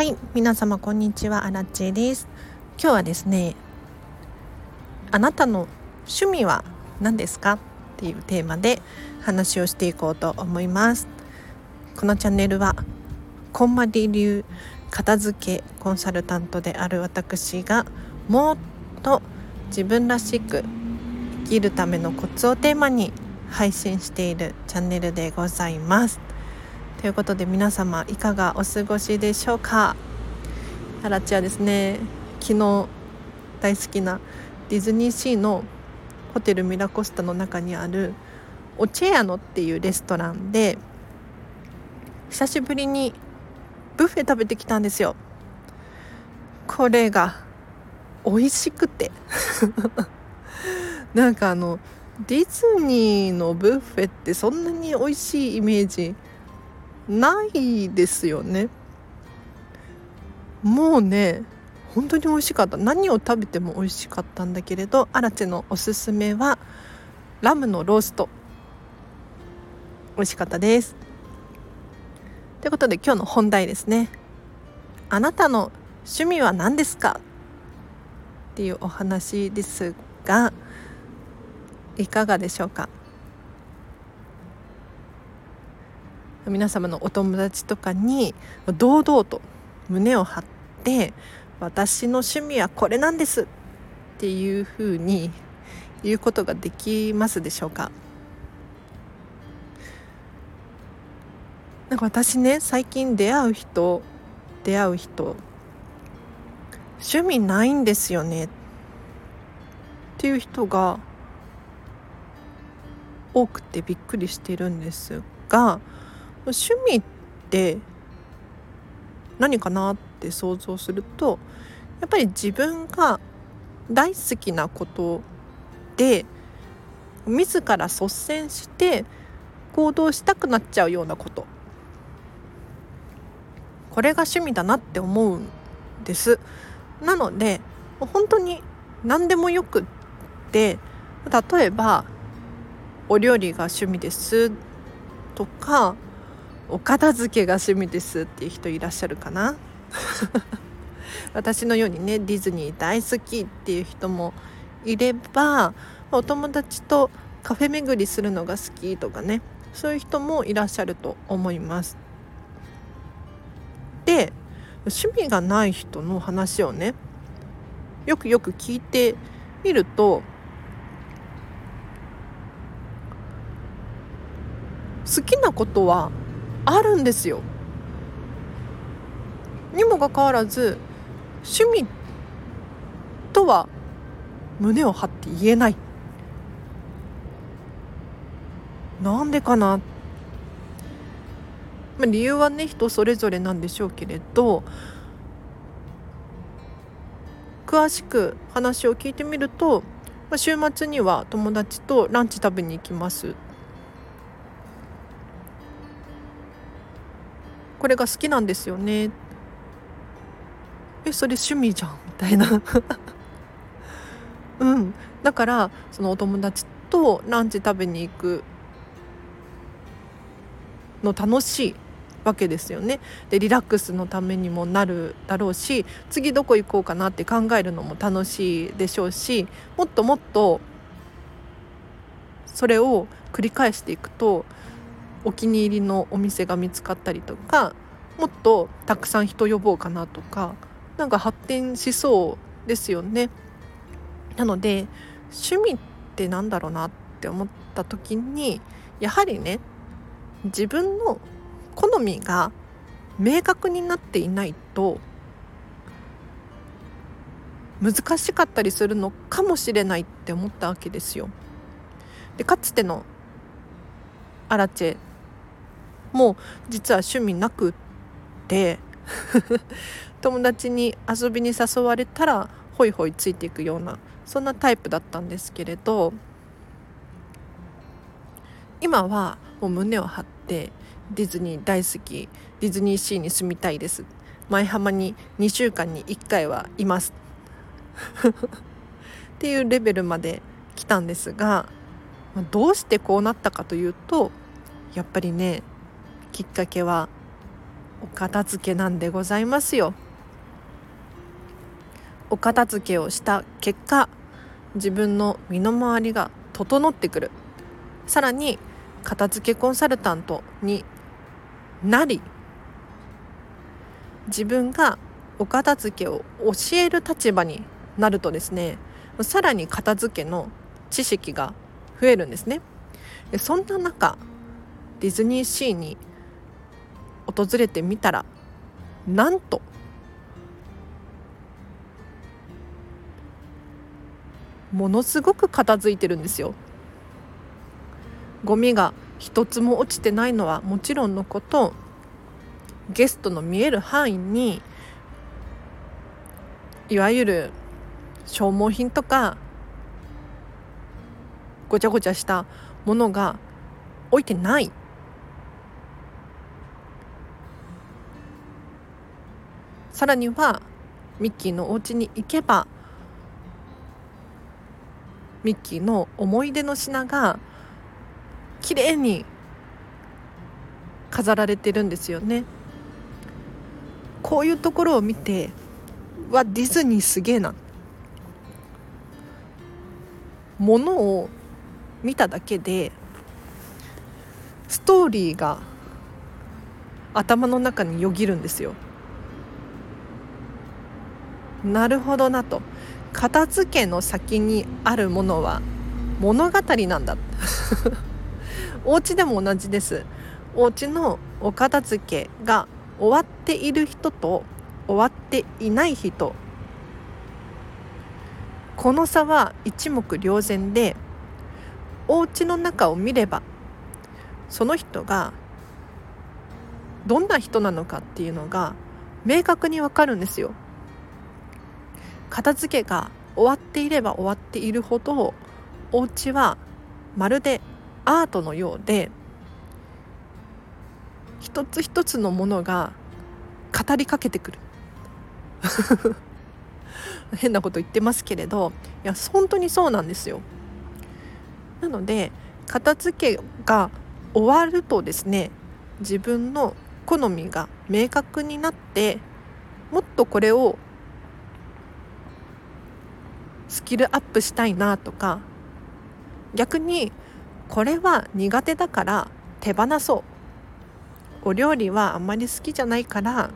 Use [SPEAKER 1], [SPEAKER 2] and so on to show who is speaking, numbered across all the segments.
[SPEAKER 1] はい皆様こんにちは。アラチェです。今日はですねあなたの趣味は何ですか？っていうテーマで話をしていこうと思います。このチャンネルはこんまり流片付けコンサルタントである私がもっと自分らしく生きるためのコツをテーマに配信しているチャンネルでございます。ということで皆様いかがお過ごしでしょうか？タラチはですね。昨日大好きなディズニーシーのホテルミラコスタの中にあるオチェアノっていうレストランで久しぶりにブッフェ食べてきたんですよ。これが美味しくて。なんかあのディズニーのブッフェってそんなに美味しいイメージないですよね。もうね本当に美味しかった。何を食べても美味しかったんだけれどアラチェのおすすめはラムのロースト。美味しかったです。ということで今日の本題ですね。あなたの趣味は何ですか？っていうお話ですがいかがでしょうか？皆様のお友達とかに堂々と胸を張って私の趣味はこれなんですっていうふうに言うことができますでしょうか？なんか私ね最近出会う人出会う人趣味ないんですよねっていう人が多くてびっくりしてるんですが趣味って何かなって想像するとやっぱり自分が大好きなことで自ら率先して行動したくなっちゃうようなこと。これが趣味だなって思うんです。なので本当に何でもよくって例えばお料理が趣味ですとかお片付けが趣味ですっていう人いらっしゃるかな？私のようにねディズニー大好きっていう人もいればお友達とカフェ巡りするのが好きとかねそういう人もいらっしゃると思います。で趣味がない人の話をねよくよく聞いてみると好きなことはあるんですよ。にもかかわらず趣味とは胸を張って言えない。なんでかな、まあ、理由はね人それぞれなんでしょうけれど詳しく話を聞いてみると、まあ、週末には友達とランチ食べに行きます。これが好きなんですよね。えそれ趣味じゃん。みたいな。うん。だからそのお友達とランチ食べに行くの楽しいわけですよね。でリラックスのためにもなるだろうし次どこ行こうかなって考えるのも楽しいでしょうしもっともっとそれを繰り返していくとお気に入りのお店が見つかったりとかもっとたくさん人呼ぼうかなとかなんか発展しそうですよね。なので趣味ってなんだろうなって思った時にやはりね自分の好みが明確になっていないと難しかったりするのかもしれないって思ったわけですよ。でかつてのアラチェも実は趣味なくって 友達に遊びに誘われたらホイホイついていくようなそんなタイプだったんですけれど今はもう胸を張ってディズニー大好きディズニーシーに住みたいです。舞浜に2週間に1回はいます。っていうレベルまで来たんですがどうしてこうなったかというとやっぱりねきっかけはお片付けなんでございますよ。お片付けをした結果自分の身の回りが整ってくる。さらに片付けコンサルタントになり自分がお片付けを教える立場になるとですねさらに片付けの知識が増えるんですね。そんな中ディズニーシーに訪れてみたらなんとものすごく片付いてるんですよ。ゴミが一つも落ちてないのはもちろんのことゲストの見える範囲にいわゆる消耗品とかごちゃごちゃしたものが置いてない。さらにはミッキーのお家に行けばミッキーの思い出の品が綺麗に飾られてるんですよね。こういうところを見てわディズニーすげえな。ものを見ただけでストーリーが頭の中によぎるんですよ。なるほどなと。片付けの先にあるものは物語なんだ。お家でも同じです。お家のお片付けが終わっている人と終わっていない人。この差は一目瞭然でお家の中を見ればその人がどんな人なのかっていうのが明確にわかるんですよ。片付けが終わっていれば終わっているほどお家はまるでアートのようで一つ一つのものが語りかけてくる。変なこと言ってますけれどいや本当にそうなんですよ。なので片付けが終わるとですね自分の好みが明確になってもっとこれをスキルアップしたいなとか逆にこれは苦手だから手放そう。お料理はあんまり好きじゃないから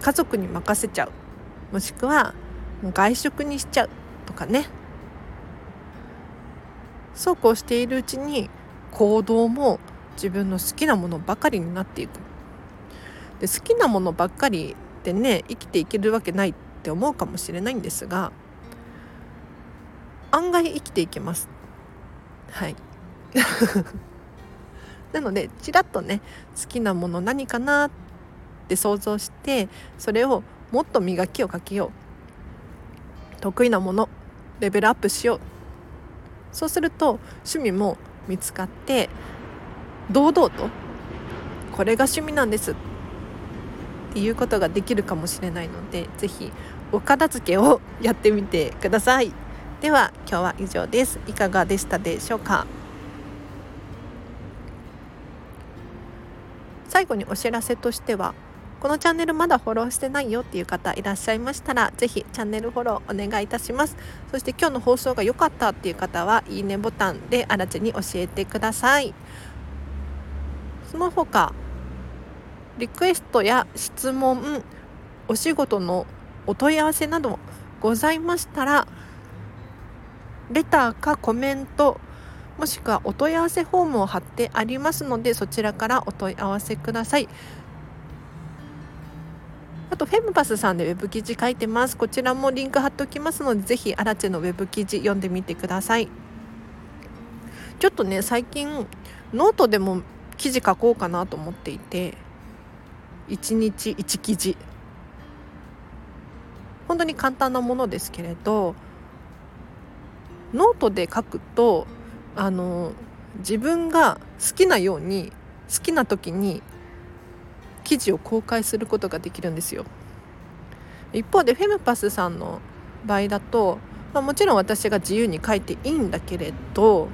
[SPEAKER 1] 家族に任せちゃう。もしくは外食にしちゃうとかね。そうこうしているうちに行動も自分の好きなものばかりになっていく。で好きなものばっかりでね生きていけるわけない。って思うかもしれないんですが案外生きていけます。はい。なのでちらっとね好きなもの何かなって想像してそれをもっと磨きをかけよう。得意なものレベルアップしよう。そうすると趣味も見つかって堂々とこれが趣味なんですっていうことができるかもしれないので是非お片付けをやってみてください。では今日は以上です。いかがでしたでしょうか？最後にお知らせとしてはこのチャンネルまだフォローしてないよっていう方いらっしゃいましたらぜひチャンネルフォローお願いいたします。そして今日の放送が良かったっていう方はいいねボタンであらちに教えてください。その他リクエストや質問お仕事のお問い合わせなどございましたらレターかコメントもしくはお問い合わせフォームを貼ってありますのでそちらからお問い合わせください。あとフェムパスさんでウェブ記事書いてます。こちらもリンク貼っておきますのでぜひあらちのウェブ記事読んでみてください。ちょっとね最近ノートでも記事書こうかなと思っていて1日1記事。本当に簡単なものですけれどノートで書くとあの自分が好きなように好きな時に記事を公開することができるんですよ。一方でフェムパスさんの場合だと、まあ、もちろん私が自由に書いていいんだけれど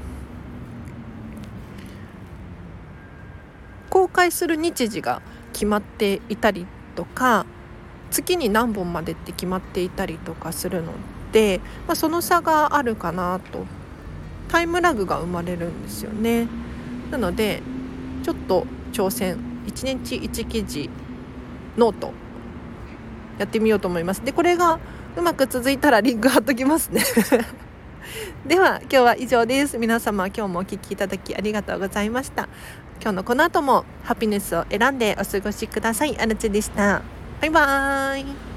[SPEAKER 1] 公開する日時が決まっていたりとか月に何本までって決まっていたりとかするので、まあ、その差があるかなと。タイムラグが生まれるんですよね。なのでちょっと挑戦1日1記事ノートやってみようと思います。でこれがうまく続いたらリンク貼っときますね。では今日は以上です。皆様今日もお聴きいただきありがとうございました。今日のこの後もハピネスを選んでお過ごしください。あらちでした。バイバーイ。